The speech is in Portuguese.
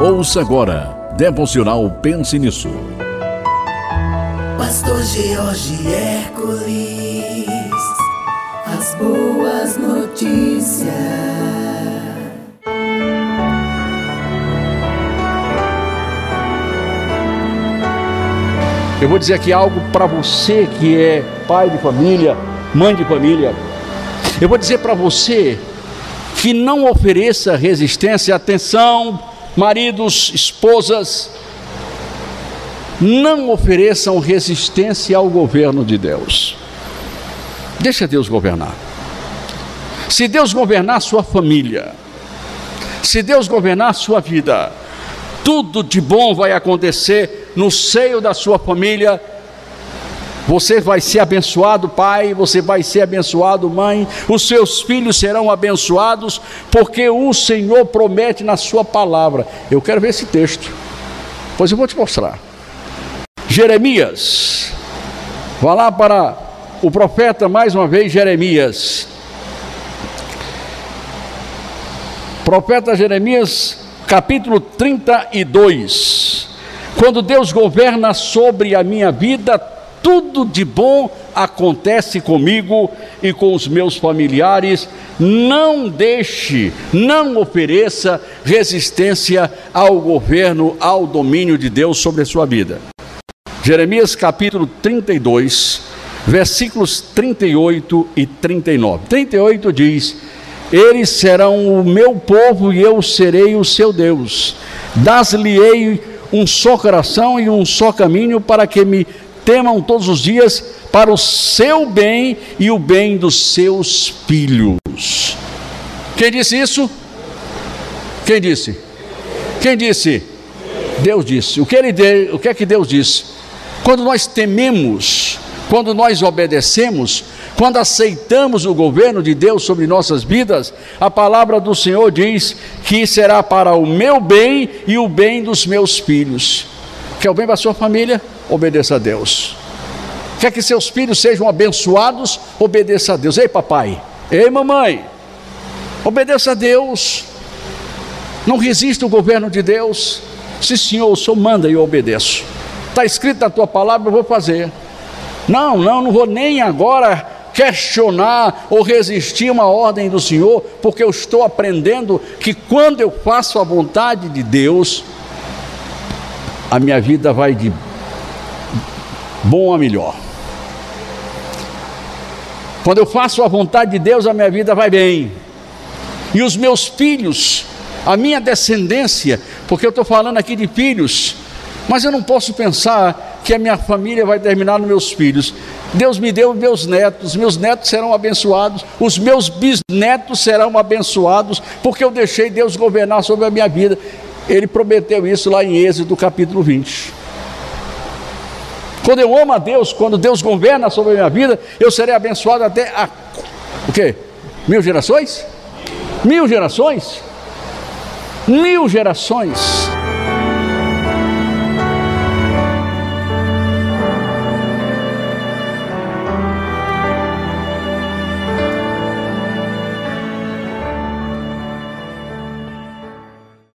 Ouça agora, Devocional Pense Nisso. Pastor George Hércules, as boas notícias. Eu vou dizer aqui algo para você que é pai de família, mãe de família. Eu vou dizer para você que não ofereça resistência, atenção, maridos, esposas, não ofereçam resistência ao governo de Deus. Deixa Deus governar. Se Deus governar sua família, se Deus governar sua vida, tudo de bom vai acontecer no seio da sua família. Você vai ser abençoado, pai, você vai ser abençoado, mãe, os seus filhos serão abençoados, porque o Senhor promete na sua palavra. Eu quero ver esse texto, pois eu vou te mostrar. Jeremias, vá lá para o profeta mais uma vez, Jeremias. Profeta Jeremias, capítulo 32. Quando Deus governa sobre a minha vida, tudo de bom acontece comigo e com os meus familiares. Não deixe, não ofereça resistência ao governo, ao domínio de Deus sobre a sua vida. Jeremias capítulo 32, versículos 38 e 39. 38 diz: Eles serão o meu povo e eu serei o seu Deus. Das-lhe-ei um só coração e um só caminho para que me temam todos os dias para o seu bem e o bem dos seus filhos. Quem disse isso? Quem disse? Quem disse? Deus disse. O que, ele de, o que é que Deus disse? Quando nós tememos, quando nós obedecemos, quando aceitamos o governo de Deus sobre nossas vidas, a palavra do Senhor diz que será para o meu bem e o bem dos meus filhos. Quer o bem para a sua família? Obedeça a Deus. Quer que seus filhos sejam abençoados? Obedeça a Deus. Ei, papai. Ei, mamãe. Obedeça a Deus. Não resista o governo de Deus. Se Senhor, o Senhor manda e eu obedeço. Está escrito na tua palavra, eu vou fazer. Não, não, não vou nem agora questionar ou resistir uma ordem do Senhor, porque eu estou aprendendo que quando eu faço a vontade de Deus, a minha vida vai de bom a melhor. Quando eu faço a vontade de Deus, a minha vida vai bem. E os meus filhos, a minha descendência, porque eu estou falando aqui de filhos, mas eu não posso pensar que a minha família vai terminar nos meus filhos. Deus me deu meus netos, meus netos serão abençoados, os meus bisnetos serão abençoados, porque eu deixei Deus governar sobre a minha vida. Ele prometeu isso lá em Êxodo capítulo 20. Quando eu amo a Deus, quando Deus governa sobre a minha vida, eu serei abençoado até a o quê? Mil gerações? Mil gerações? Mil gerações.